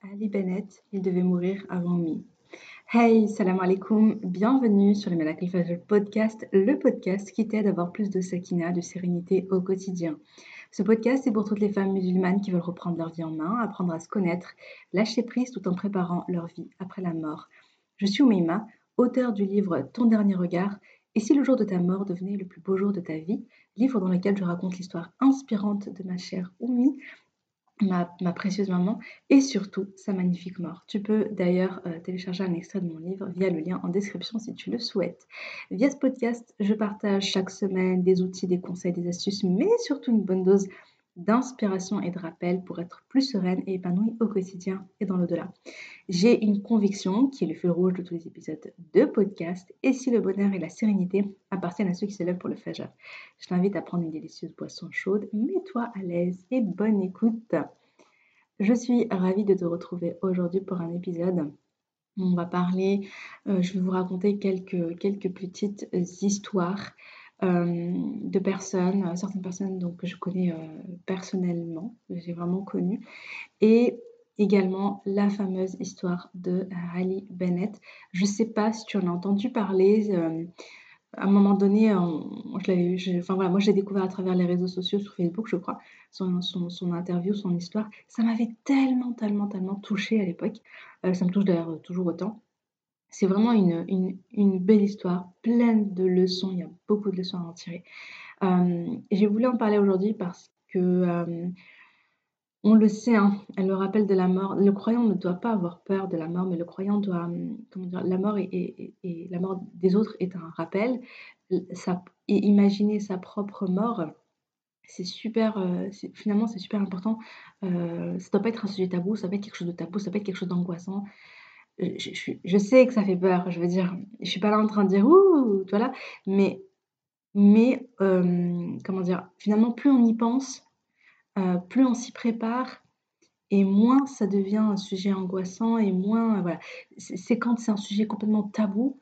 Ali Bennett, il devait mourir avant mi. Hey, salam alaikum, bienvenue sur le Miracle Fajr podcast, le podcast qui t'aide à avoir plus de sakina, de sérénité au quotidien. Ce podcast est pour toutes les femmes musulmanes qui veulent reprendre leur vie en main, apprendre à se connaître, lâcher prise tout en préparant leur vie après la mort. Je suis Oumeima, auteur du livre Ton dernier regard, et si le jour de ta mort devenait le plus beau jour de ta vie, livre dans lequel je raconte l'histoire inspirante de ma chère Oumi, ma, précieuse maman, et surtout sa magnifique mort. Tu peux d'ailleurs euh, télécharger un extrait de mon livre via le lien en description si tu le souhaites. Via ce podcast, je partage chaque semaine des outils, des conseils, des astuces, mais surtout une bonne dose d'inspiration et de rappel pour être plus sereine et épanouie au quotidien et dans l'au-delà. J'ai une conviction qui est le feu rouge de tous les épisodes de podcast et si le bonheur et la sérénité appartiennent à ceux qui se lèvent pour le fajr. Je t'invite à prendre une délicieuse boisson chaude, mets-toi à l'aise et bonne écoute. Je suis ravie de te retrouver aujourd'hui pour un épisode on va parler, euh, je vais vous raconter quelques, quelques petites histoires de personnes, euh, certaines personnes donc, que je connais euh, personnellement, que j'ai vraiment connues, et également la fameuse histoire de Ali Bennett. Je ne sais pas si tu en as entendu parler. à un moment donné, je enfin voilà, moi je l'ai découvert à travers les réseaux sociaux sur Facebook, je crois, son, interview, son histoire. Ça m'avait tellement, tellement, tellement touchée à l'époque. ça me touche d'ailleurs toujours autant. C'est vraiment une, une, belle histoire, pleine de leçons. Il y a beaucoup de leçons à en tirer. Euh, j'ai voulu en parler aujourd'hui parce que euh, on le sait, hein, le rappelle de la mort. Le croyant ne doit pas avoir peur de la mort, mais le croyant doit, euh, comment dire, la mort et, la mort des autres est un rappel. Et imaginer sa propre mort, c'est super, finalement, c'est super important. ça ne doit pas être un sujet tabou, ça peut être quelque chose de tabou, ça peut être quelque chose d'angoissant je, sais que ça fait peur, je veux dire, je suis pas là en train de dire ouh, voilà, mais, mais comment dire, finalement, plus on y pense, euh, plus on s'y prépare, et moins ça devient un sujet angoissant, et moins, voilà, c'est quand c'est un sujet complètement tabou,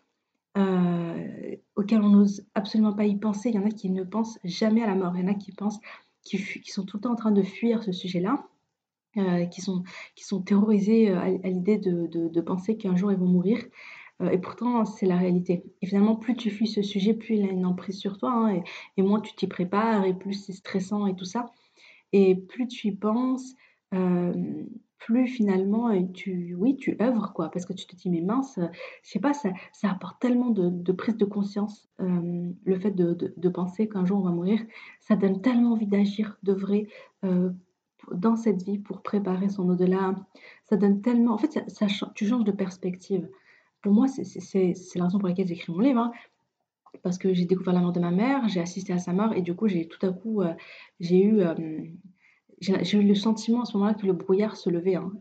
euh, auquel on n'ose absolument pas y penser. Il y en a qui ne pensent jamais à la mort, il y en a qui pensent, qui, qui sont tout le temps en train de fuir ce sujet-là. Euh, qui, sont, qui sont terrorisés euh, à, l'idée de, de, penser qu'un jour ils vont mourir. Euh, et pourtant, c'est la réalité. Et finalement, plus tu fuis ce sujet, plus il a une emprise sur toi, hein, et, moins tu t'y prépares, et plus c'est stressant et tout ça. Et plus tu y penses, plus finalement tu, oui, tu œuvres, quoi, parce que tu te dis, mais mince, je sais pas, ça, ça apporte tellement de, prise de conscience, le fait de, de, penser qu'un jour on va mourir, ça donne tellement envie d'agir, de vrai, dans cette vie pour préparer son au-delà. Ça donne tellement. En fait, tu changes de perspective. Pour moi, c'est la raison pour laquelle j'écris mon livre. Hein. parce que j'ai découvert la mort de ma mère, j'ai assisté à sa mort et du coup, j'ai tout à coup, euh, j'ai eu. Euh, j'ai eu le sentiment à ce moment-là que le brouillard se levait. Hein.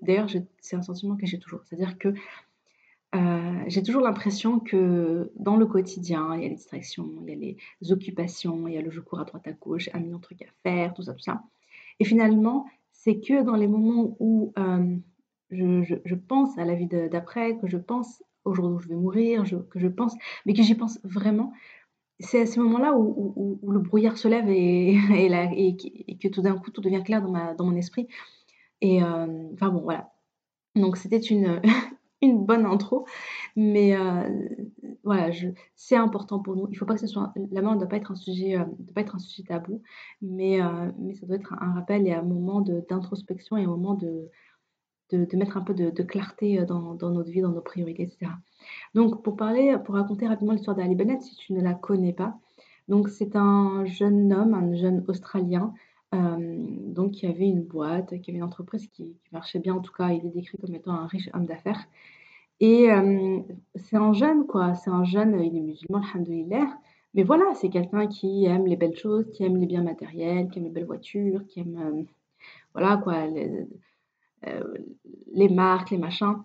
D'ailleurs, c'est un sentiment que j'ai toujours. C'est-à-dire que euh, j'ai toujours l'impression que dans le quotidien, il y a les distractions, il y a les occupations, il y a le je cours à droite à gauche, un million de trucs à faire, tout ça, tout ça. Et finalement, c'est que dans les moments où euh, je, pense à la vie d'après, que je pense au jour où je vais mourir, que je pense, mais que j'y pense vraiment, c'est à ces moments-là où, le brouillard se lève et, que tout d'un coup tout devient clair dans mon esprit. Et euh, enfin bon, voilà. Donc c'était une, une bonne intro, mais euh, voilà, c'est important pour nous. Il faut pas que ce soit la mort ne doit pas être un sujet, euh, pas être un sujet tabou, mais euh, ça doit être un rappel et un moment d'introspection et un moment de, de, mettre un peu de, clarté dans, dans, notre vie, dans nos priorités, etc. Donc pour parler, pour raconter rapidement l'histoire d'Ali Bennett, si tu ne la connais pas, donc c'est un jeune homme, un jeune Australien donc qui avait une boîte, qui avait une entreprise qui, marchait bien. En tout cas, il est décrit comme étant un riche homme d'affaires. Et c'est un jeune, quoi. C'est un jeune, il est musulman, alhamdoulilah. Mais voilà, c'est quelqu'un qui aime les belles choses, qui aime les biens matériels, qui aime les belles voitures, qui aime, voilà, quoi, les, marques, les machins.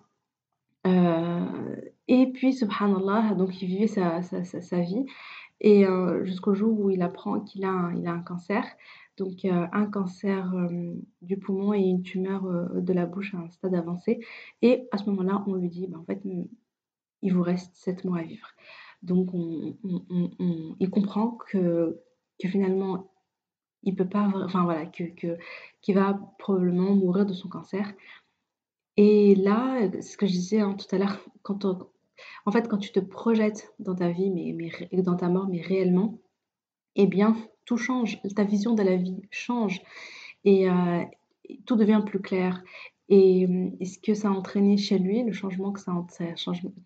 et puis, subhanallah, donc il vivait sa, sa, vie. Et jusqu'au jour où il apprend qu'il il a un cancer donc un cancer du poumon et une tumeur de la bouche à un stade avancé. Et à ce moment-là, on lui dit, bah, en fait, il vous reste 7 mois à vivre. Donc il comprend que, que finalement, il peut pas, enfin voilà, que, qu'il va probablement mourir de son cancer. Et là, ce que je disais, hein, tout à l'heure, quand en fait, quand tu te projettes dans ta vie, mais mais dans ta mort, mais réellement, eh bien, tout change. Ta vision de la vie change et tout devient plus clair et ce que ça a entraîné chez lui, le changement que ça a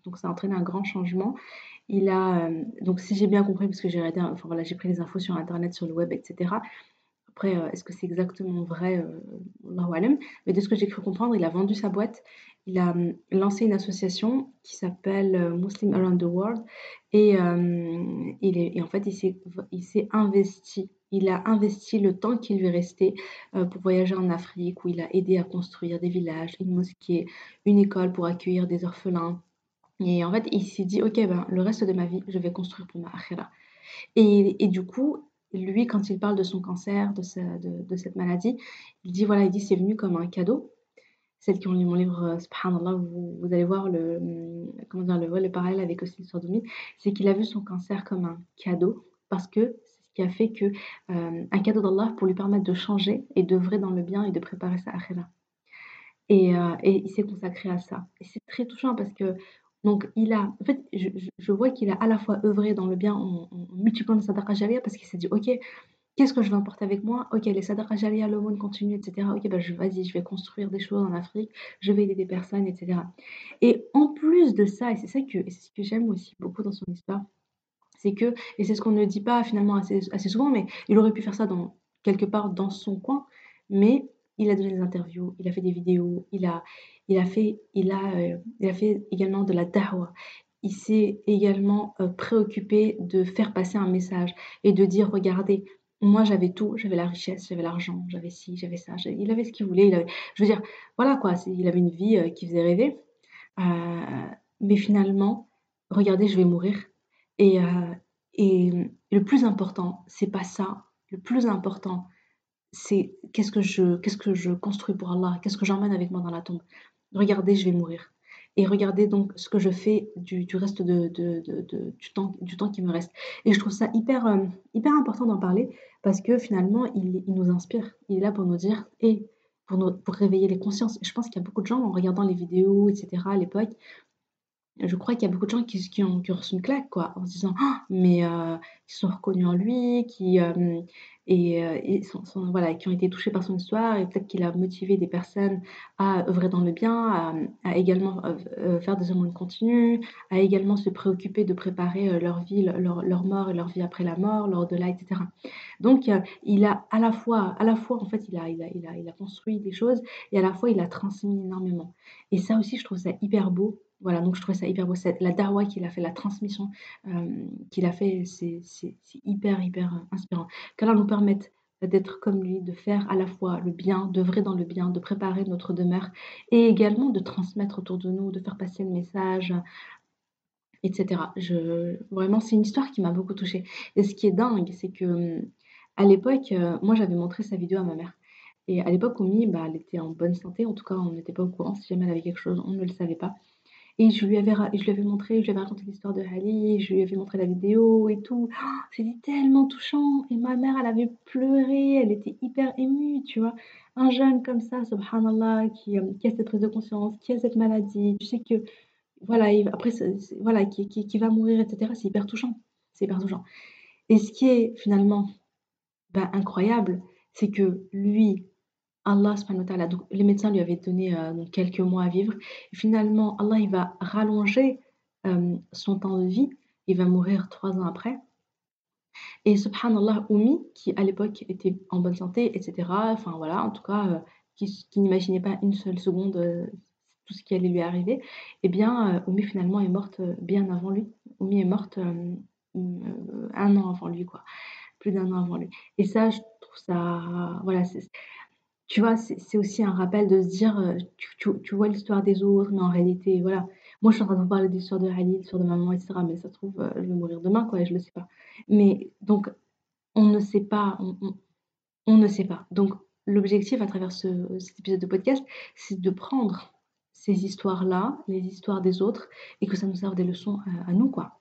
donc ça a entraîné un grand changement. Il a, donc si j'ai bien compris, parce que j'ai enfin voilà, j'ai pris les infos sur internet, sur le web etc. Après, est-ce que c'est exactement vrai? Heu, mais de ce que j'ai cru comprendre, il a vendu sa boîte, il a, lancé une association qui s'appelle, Muslim Around the World et et en fait, il s'est il investi il a investi le temps qui lui restait euh, pour voyager en Afrique, où il a aidé à construire des villages, une mosquée, une école pour accueillir des orphelins. Et en fait, il s'est dit, OK, ben, le reste de ma vie, je vais construire pour ma akhira. Et, et du coup, lui, quand il parle de son cancer, de, de, cette maladie, il dit, voilà, il dit, c'est venu comme un cadeau. Celles qui ont lu mon livre, euh, vous, allez voir le, comment dire, le, le parallèle avec l'histoire de c'est qu'il a vu son cancer comme un cadeau parce que qui a fait que euh, un cadeau d'Allah pour lui permettre de changer et d'œuvrer dans le bien et de préparer sa akhira. Et, euh, et il s'est consacré à ça. Et c'est très touchant parce que donc il a, en fait, je, je vois qu'il a à la fois œuvré dans le bien en, en multipliant les sadaqa jariya parce qu'il s'est dit, ok, qu'est-ce que je vais emporter avec moi? Ok, les sadaqa jariya, l'aumône continue, etc. Ok, ben je, vas-y, je vais construire des choses en Afrique, je vais aider des personnes, etc. Et en plus de ça, et c'est ça que, c'est ce que j'aime aussi beaucoup dans son histoire, c'est que, et c'est ce qu'on ne dit pas finalement assez, souvent, mais il aurait pu faire ça dans, quelque part dans son coin, mais il a donné des interviews, il a fait des vidéos, il a, il a, fait, il a, euh, il a fait également de la da'wah. Il s'est également euh, préoccupé de faire passer un message et de dire, regardez, moi j'avais tout, j'avais la richesse, j'avais l'argent, j'avais ci, j'avais ça, il avait ce qu'il voulait, il avait, je veux dire, voilà quoi, il avait une vie euh, qui faisait rêver, mais finalement, regardez, je vais mourir, et, euh, et le plus important, c'est pas ça. Le plus important, c'est qu'est-ce que je, qu'est-ce que je construis pour Allah, qu'est-ce que j'emmène avec moi dans la tombe? Regardez, je vais mourir. Et regardez donc ce que je fais du, reste de, du, temps, du temps qui me reste. Et je trouve ça hyper, euh, hyper important d'en parler parce que finalement, il, il, nous inspire. Il est là pour nous dire, et pour, nous, pour réveiller les consciences. je pense qu'il y a beaucoup de gens, en regardant les vidéos, etc., à l'époque, je crois qu'il y a beaucoup de gens qui, ont, qui ont reçu une claque, quoi, en se disant «Ah, mais euh, qui sont reconnus en lui, qui, euh, et, euh, et sont, voilà, qui ont été touchés par son histoire, et peut-être qu'il a motivé des personnes à œuvrer dans le bien, à, également faire des aumônes continues, à également se préoccuper de préparer leur vie, leur, leur, mort et leur vie après la mort, leur delà etc. Donc, il a à la fois, à la fois en fait, il a, il, a, il, a, il a construit des choses, et à la fois, il a transmis énormément. Et ça aussi, je trouve ça hyper beau voilà, donc je trouvais ça hyper beau. La darwa qu'il a fait, la transmission euh, qu'il a fait, c'est hyper, hyper euh, inspirant. Qu'Allah nous permette d'être comme lui, de faire à la fois le bien, d'œuvrer dans le bien, de préparer notre demeure et également de transmettre autour de nous, de faire passer le message, etc. Je, vraiment, c'est une histoire qui m'a beaucoup touchée. Et ce qui est dingue, c'est que à l'époque, euh, moi j'avais montré sa vidéo à ma mère. Et à l'époque, Oumi, bah, elle était en bonne santé. En tout cas, on n'était pas au courant. Si jamais elle avait quelque chose, on ne le savait pas. Et je lui avais, je lui avais montré, je lui avais raconté l'histoire de Ali, je lui avais montré la vidéo et tout. Oh, C'était tellement touchant. Et ma mère, elle avait pleuré, elle était hyper émue, tu vois. Un jeune comme ça, subhanallah, qui, euh, qui a cette prise de conscience, qui a cette maladie. Tu sais que, voilà, après, voilà, qui, qui, qui, va mourir, etc. C'est hyper touchant. C'est hyper touchant. Et ce qui est finalement bah, incroyable, c'est que lui, Allah donc les médecins lui avaient donné euh, quelques mois à vivre. Et finalement, Allah il va rallonger euh, son temps de vie. Il va mourir trois ans après. Et subhanallah, Oumi, qui à l'époque était en bonne santé, etc., enfin voilà, en tout cas, euh, qui, n'imaginait pas une seule seconde tout ce qui allait lui arriver, eh bien, Oumi finalement est morte bien avant lui. Oumi est morte un an avant lui, quoi. Plus d'un an avant lui. Et ça, je trouve ça. Voilà, tu vois, c'est aussi un rappel de se dire, euh, tu, tu, vois l'histoire des autres, mais en réalité, voilà. Moi, je suis en train de parler de l'histoire de Ali, l'histoire de maman, etc. Mais ça se trouve, euh, je vais mourir demain, quoi, et je le sais pas. Mais donc, on ne sait pas, on, ne sait pas. Donc, l'objectif à travers ce, cet épisode de podcast, c'est de prendre ces histoires-là, les histoires des autres, et que ça nous serve des leçons à, nous, quoi.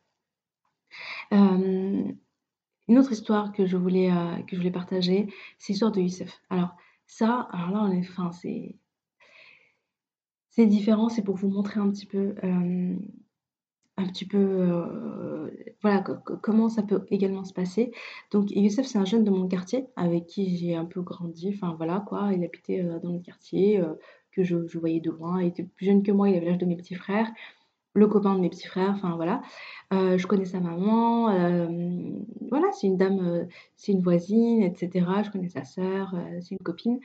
Euh, une autre histoire que je voulais, que je voulais partager, c'est l'histoire de Youssef. Alors, ça, alors là, enfin, c'est, différent, c'est pour vous montrer un petit peu, euh, un petit peu, euh, voilà, comment ça peut également se passer. Donc Youssef, c'est un jeune de mon quartier avec qui j'ai un peu grandi, enfin voilà quoi, il habitait dans le quartier, que je, je voyais de loin, il était plus jeune que moi, il avait l'âge de mes petits frères le copain de mes petits frères, enfin voilà. Euh, je connais sa maman, euh, voilà, c'est une dame, euh, c'est une voisine, etc. Je connais sa sœur, c'est une copine.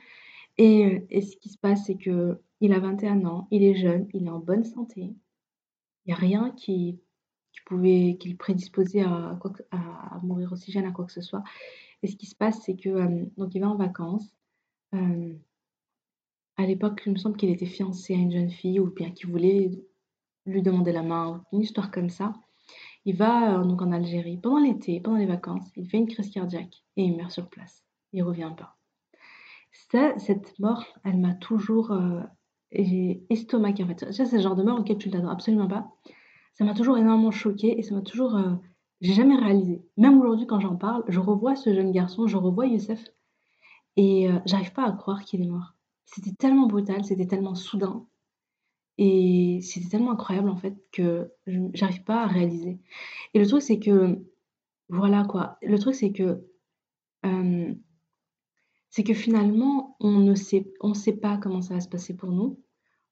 Et, ce qui se passe, c'est que il a 21 ans, il est jeune, il est en bonne santé. Il n'y a rien qui, pouvait, qui le prédisposait à, à, mourir aussi jeune à quoi que ce soit. Et ce qui se passe, c'est que donc il va en vacances. à l'époque, il me semble qu'il était fiancé à une jeune fille ou bien qu'il voulait lui demander la main, une histoire comme ça. Il va euh, donc en Algérie pendant l'été, pendant les vacances, il fait une crise cardiaque et il meurt sur place. Il revient pas. Ça, cette mort, elle m'a toujours euh, en fait. C'est le genre de mort auquel tu ne t'attends absolument pas. Ça m'a toujours énormément choqué et ça m'a toujours. Euh, j'ai jamais réalisé. Même aujourd'hui, quand j'en parle, je revois ce jeune garçon, je revois Youssef et euh, j'arrive pas à croire qu'il est mort. C'était tellement brutal, c'était tellement soudain. Et c'était tellement incroyable en fait que j'arrive pas à réaliser. Et le truc c'est que voilà quoi, le truc c'est que c'est que finalement on ne sait on sait pas comment ça va se passer pour nous.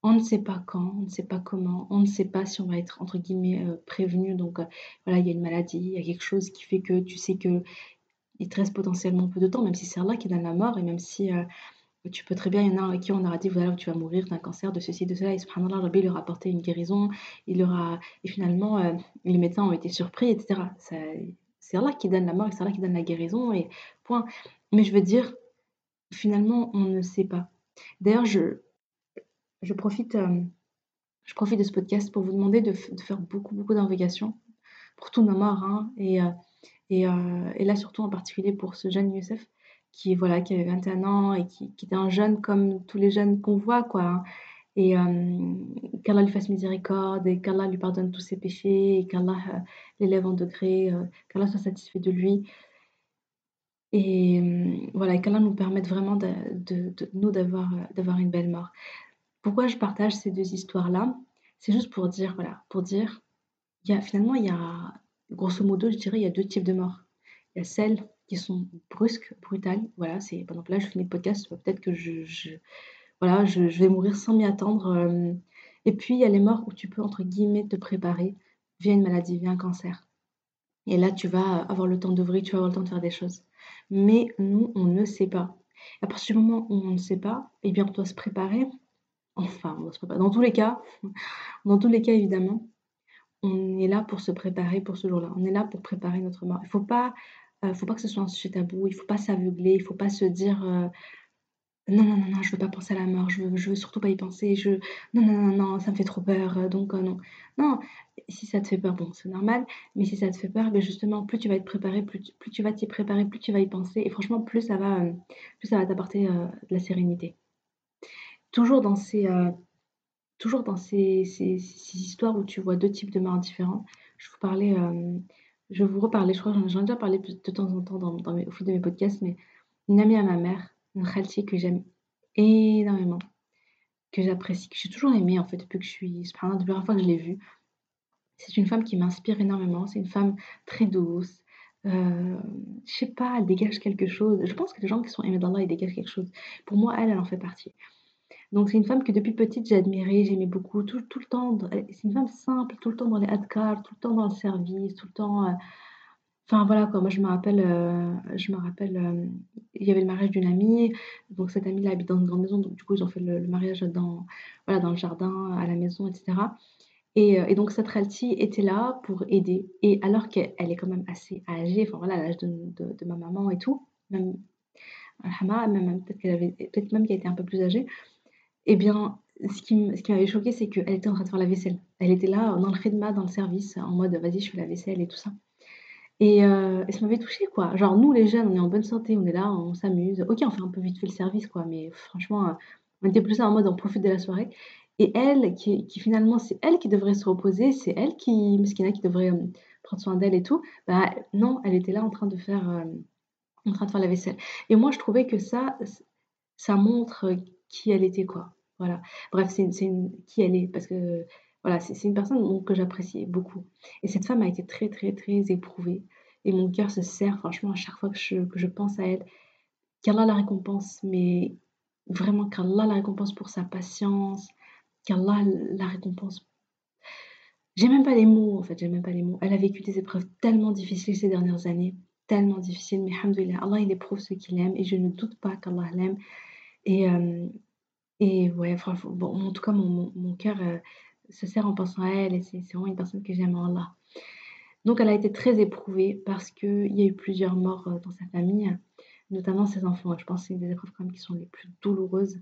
On ne sait pas quand, on ne sait pas comment, on ne sait pas si on va être entre guillemets prévenu. Donc voilà, il y a une maladie, il y a quelque chose qui fait que tu sais que il te reste potentiellement peu de temps, même si c'est Allah qui donne la mort et même si tu peux très bien, il y en a à qui on aura dit voilà, tu vas mourir d'un cancer, de ceci, de cela, et subhanallah, Rabbi leur a apporté une guérison, il leur a, et finalement, euh, les médecins ont été surpris, etc. C'est Allah qui donne la mort c'est Allah qui donne la guérison, et point. Mais je veux dire, finalement, on ne sait pas. D'ailleurs, je, je, profite, euh, je profite de ce podcast pour vous demander de, de faire beaucoup, beaucoup d'invocations pour tous nos morts, hein, et, euh, et, et, là, surtout en particulier pour ce jeune Youssef qui, voilà, qui avait 21 ans et qui, qui était un jeune comme tous les jeunes qu'on voit, quoi. Hein. Et euh, qu'Allah lui fasse miséricorde et qu'Allah lui pardonne tous ses péchés et qu'Allah euh, l'élève en degré, euh, qu'Allah soit satisfait de lui. Et euh, voilà, qu'Allah nous permette vraiment de, nous d'avoir, d'avoir une belle mort. Pourquoi je partage ces deux histoires-là? C'est juste pour dire, voilà, pour dire, il y a, finalement, il y a, grosso modo, je dirais, il y a deux types de morts. Il y a celle sont brusques, brutales. Voilà, c'est pendant que là je fais mes podcasts, peut-être que je, voilà, je, vais mourir sans m'y attendre. Euh. Et puis il y a les morts où tu peux entre guillemets te préparer via une maladie, via un cancer. Et là, tu vas avoir le temps d'ouvrir, tu vas avoir le temps de faire des choses. Mais nous, on ne sait pas. À partir du moment où on ne sait pas, eh bien, on doit se préparer. Enfin, on doit se préparer. Dans tous les cas, dans tous les cas, évidemment, on est là pour se préparer pour ce jour-là. On est là pour préparer notre mort. Il ne faut pas ne euh, faut pas que ce soit un sujet tabou, il faut pas s'aveugler, il faut pas se dire euh, non, non, non, non, je veux pas penser à la mort, je veux, veux surtout pas y penser, je non, non, non, non, ça me fait trop peur, euh, donc non. Non, si ça te fait peur, bon, c'est normal, mais si ça te fait peur, ben justement, plus tu vas être préparé, plus tu, vas t'y préparer, plus tu vas y penser, et franchement, plus ça va, plus ça va t'apporter de la sérénité. Toujours dans ces, toujours dans ces, ces, histoires où tu vois deux types de morts différents, je vous parlais je vous reparler, je crois que j'en ai déjà parlé de temps en temps au fil de mes podcasts, mais une amie à ma mère, une khalti que j'aime énormément, que j'apprécie, que j'ai toujours aimée en fait depuis que je suis, depuis la première fois que je l'ai vue. C'est une femme qui m'inspire énormément, c'est une femme très douce, euh, je sais pas, elle dégage quelque chose. Je pense que les gens qui sont aimés d'Allah, ils dégagent quelque chose. Pour moi, elle, elle en fait partie. Donc c'est une femme que depuis petite j'ai admirée, j'aimais beaucoup, tout, le temps, c'est une femme simple, tout le temps dans les adcars, tout le temps dans le service, tout le temps... Euh, enfin voilà quoi, moi je me rappelle, euh, je me rappelle, euh, il y avait le mariage d'une amie, donc cette amie-là habite dans une grande maison, donc du coup ils ont fait le, mariage dans, voilà, dans le jardin, à la maison, etc. Et, donc cette Ralti était là pour aider, et alors qu'elle est quand même assez âgée, enfin voilà, l'âge de, ma maman et tout, même, même peut-être qu'elle avait, peut-être même qu'elle était un peu plus âgée, eh bien, ce qui m'avait choqué, c'est qu'elle était en train de faire la vaisselle. Elle était là, dans le khidma, dans le service, en mode vas-y, je fais la vaisselle et tout ça. Et, euh, ça m'avait touché quoi. Genre, nous, les jeunes, on est en bonne santé, on est là, on s'amuse. Ok, on fait un peu vite fait le service, quoi, mais franchement, euh, on était plus en mode on profite de la soirée. Et elle, qui, finalement, c'est elle qui devrait se reposer, c'est elle qui, Meskina, qui devrait euh, prendre soin d'elle et tout. Bah non, elle était là en train de faire, en train de faire la vaisselle. Et moi, je trouvais que ça, ça montre qui elle était, quoi. Voilà. Bref, c'est une, qui elle est, parce que voilà, c'est une personne que j'appréciais beaucoup. Et cette femme a été très, très, très éprouvée. Et mon cœur se serre, franchement, à chaque fois que je, que je pense à elle. Qu'Allah la récompense, mais vraiment qu'Allah la récompense pour sa patience, qu'Allah la récompense. J'ai même pas les mots, en fait, j'ai même pas les mots. Elle a vécu des épreuves tellement difficiles ces dernières années, tellement difficiles, mais Allah il éprouve ceux qu'il aime et je ne doute pas qu'Allah l'aime. Et, et ouais, bon, en tout cas, mon, mon, cœur euh, se serre en pensant à elle et c'est vraiment une personne que j'aime en Allah. Donc elle a été très éprouvée parce qu'il y a eu plusieurs morts euh, dans sa famille, notamment ses enfants. Je pense que c'est une des épreuves quand même qui sont les plus douloureuses.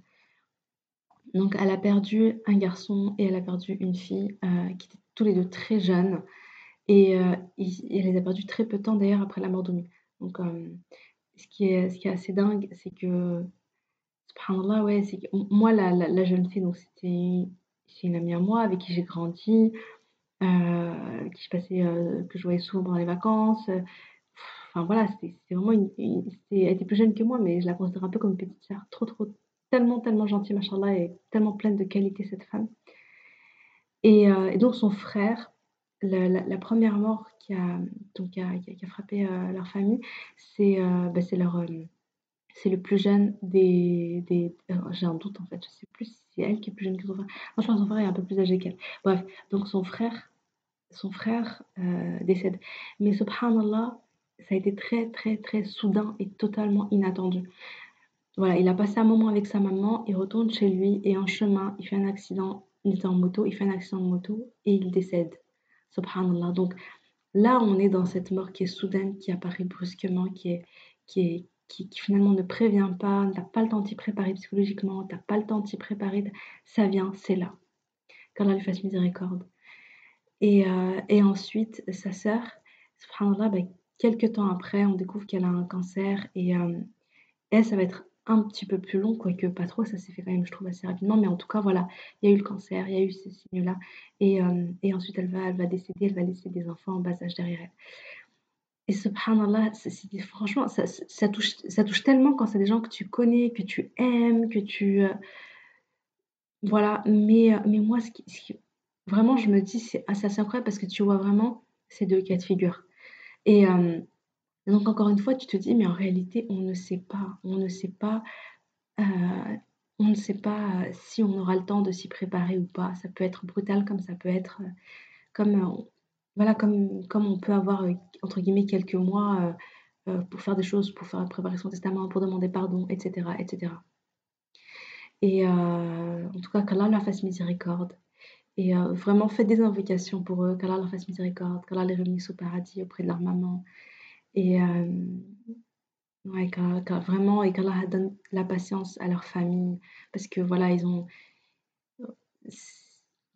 Donc elle a perdu un garçon et elle a perdu une fille euh, qui étaient tous les deux très jeunes. Et, elle les a perdus très peu de temps d'ailleurs après la mort d'Oumi. Donc ce qui est, ce qui est assez dingue, c'est que, subhanallah, ouais, c'est que moi, la, la- la jeune fille, donc c'était c'est une amie à moi avec qui j'ai grandi, euh, qui je passais, euh, que je voyais souvent pendant les vacances. Enfin voilà, c'était c'était vraiment une, une- c'était- elle était plus jeune que moi, mais je la considère un peu comme une petite sœur. Trop, trop, tellement, tellement gentille, machallah, et tellement pleine de qualité, cette femme. Et, euh, et donc son frère, la, la- la première mort qui a, donc, qui a, qui a- qui a frappé euh, leur famille, c'est euh, bah, c'est leur, euh, c'est le plus jeune des, des euh, j'ai un doute en fait, je sais plus si c'est elle qui est plus jeune que son frère. Non, son frère est un peu plus âgé qu'elle. Bref, donc son frère, son frère euh, décède. Mais subhanallah, ça a été très très très soudain et totalement inattendu. Voilà, il a passé un moment avec sa maman, il retourne chez lui et en chemin, il fait un accident, il était en moto, il fait un accident de moto et il décède. Subhanallah. Donc là, on est dans cette mort qui est soudaine, qui apparaît brusquement, qui est, qui est, qui, finalement ne prévient pas, n'as pas le temps de t'y préparer psychologiquement, t'as pas le temps de t'y préparer, ça vient, c'est là. Qu'Allah lui fasse miséricorde. Et, euh, et ensuite, sa sœur, subhanallah, ben, quelques temps après, on découvre qu'elle a un cancer et euh, elle, ça va être un petit peu plus long, quoique pas trop, ça s'est fait quand même, je trouve, assez rapidement. Mais en tout cas, voilà, il y a eu le cancer, il y a eu ces signes-là. Et, euh, ensuite, elle va, elle va décéder, elle va laisser des enfants en bas âge derrière elle. Et subhanallah, c'est- c'est- franchement, ça, touche, ça touche tellement quand c'est des gens que tu connais, que tu aimes, que tu... euh, voilà, mais, euh, moi, ce qui, vraiment, je me dis, c'est assez, incroyable parce que tu vois vraiment ces deux cas de figure. Et euh, donc, encore une fois, tu te dis, mais en réalité, on ne sait pas, on ne sait pas on ne sait pas si on aura le temps de s'y préparer ou pas. Ça peut être brutal comme ça peut être comme voilà comme comme on peut avoir euh, entre guillemets quelques mois euh, euh, pour faire des choses, pour faire préparer son testament, pour demander pardon, etc., etc. Et en tout cas, qu'Allah leur fasse miséricorde. Et vraiment, faites des invocations pour eux, qu'Allah leur fasse miséricorde, qu'Allah les réunisse au paradis auprès de leur maman. Et Ouais, qu'Allah vraiment et qu'Allah donne la patience à leur famille parce que voilà, ils ont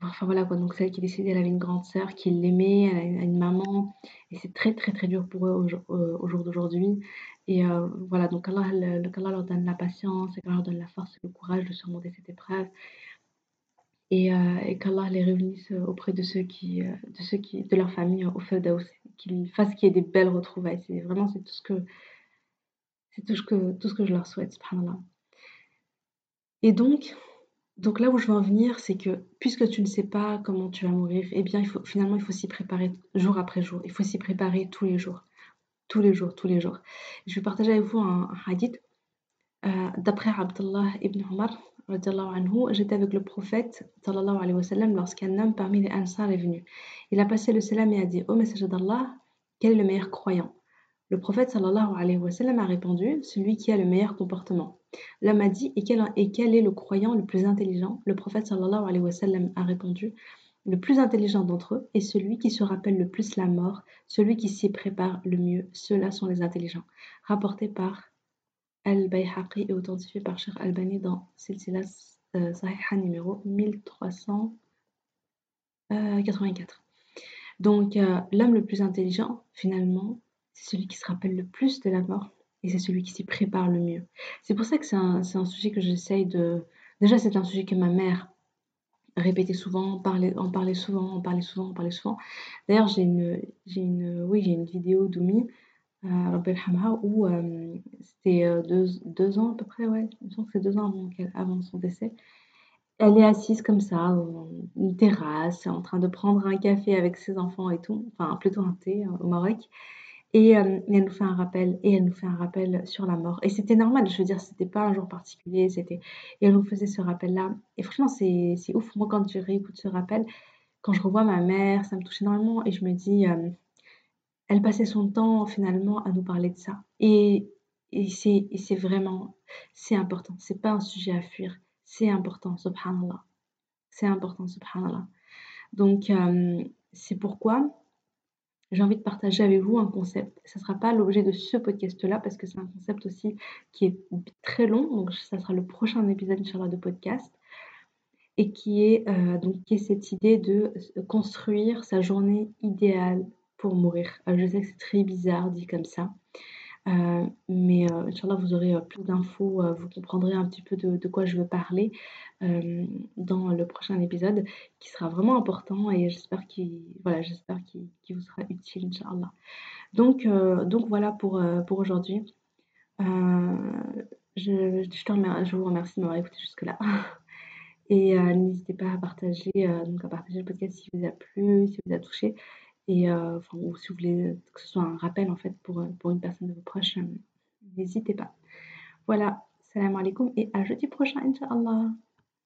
enfin voilà quoi, donc celle qui est décédée, elle avait une grande sœur qui l'aimait, elle a une, maman et c'est très très très dur pour eux au, jour euh, jour d'aujourd'hui. Et euh, voilà, donc Allah, le, leur donne la patience et qu'Allah leur donne la force et le courage de surmonter cette épreuve et, euh, et qu'Allah les réunisse euh, auprès de ceux qui, de ceux qui, de leur famille au Firdaus, qu'ils fassent qu'il y ait des belles retrouvailles. C'est vraiment c'est tout ce que c'est tout ce que tout ce que je leur souhaite, subhanallah. Et donc, donc là où je veux en venir, c'est que puisque tu ne sais pas comment tu vas mourir, eh bien, il faut, finalement, il faut s'y préparer jour après jour. Il faut s'y préparer tous les jours. Tous les jours, tous les jours. Je vais partager avec vous un, hadith. Euh, D'après Abdullah ibn Omar, j'étais avec le prophète sallallahu alayhi wa sallam lorsqu'un homme parmi les Ansar est venu. Il a passé le salam et a dit Ô messager d'Allah, quel est le meilleur croyant? Le prophète sallallahu alayhi wa sallam a répondu Celui qui a le meilleur comportement. L'homme a dit et quel, est le croyant le plus intelligent? Le prophète sallallahu alayhi wa sallam a répondu Le plus intelligent d'entre eux est celui qui se rappelle le plus la mort, celui qui s'y prépare le mieux. Ceux-là sont les intelligents. Rapporté par Al-Bayhaqi et authentifié par Cheikh Albani dans Silsila euh, numéro 1384. Donc, euh, l'homme le plus intelligent, finalement, c'est celui qui se rappelle le plus de la mort et c'est celui qui s'y prépare le mieux. C'est pour ça que c'est un, un sujet que j'essaye de... Déjà, c'est un sujet que ma mère répétait souvent, parlait, en parlait souvent, en parlait souvent, en parlait souvent. D'ailleurs, j'ai une, une, oui, une vidéo d'Oumi, euh, où euh, c'était euh, deux, deux ans à peu près, ouais, je pense que c'est deux ans avant, son décès. Elle est assise comme ça, une terrasse, en train de prendre un café avec ses enfants et tout, enfin plutôt un thé, heu, au Maroc et hem, et elle nous fait un rappel et elle nous fait un rappel sur la mort et c'était normal, je veux dire, c'était pas un jour particulier, c'était et elle nous faisait ce rappel-là et franchement, c'est ouf. Moi, quand je réécoute ce rappel, quand je revois ma mère, ça me touche énormément et je me dis, hem, elle passait son temps finalement à nous parler de ça et c'est vraiment c'est important, c'est pas un sujet à fuir, c'est important, subhanallah. C'est important, subhanallah. Donc, hem, c'est pourquoi j'ai envie de partager avec vous un concept. Ça ne sera pas l'objet de ce podcast-là parce que c'est un concept aussi qui est très long, donc ça sera le prochain épisode, inchallah, de podcast et qui est, heu, donc qui est cette idée de construire sa journée idéale pour mourir. Je sais que c'est très bizarre dit comme ça, heu, mais heu, inchallah vous aurez, heu, plus d'infos, heu, vous comprendrez un petit peu de quoi je veux parler, dans le prochain épisode qui sera vraiment important et j'espère qu'il voilà, j'espère qu'il vous sera utile inchallah. Donc donc voilà pour, pour aujourd'hui. Je je vous remercie de m'avoir écouté jusque-là et n'hésitez pas à partager, donc à partager le podcast s'il vous a plu, s'il vous a touché et heu, enfin ou si vous voulez que ce soit un rappel en fait pour, heu, pour une personne de vos proches, hem, n'hésitez pas. Voilà, salam alaikum et à jeudi prochain, Inch'Allah.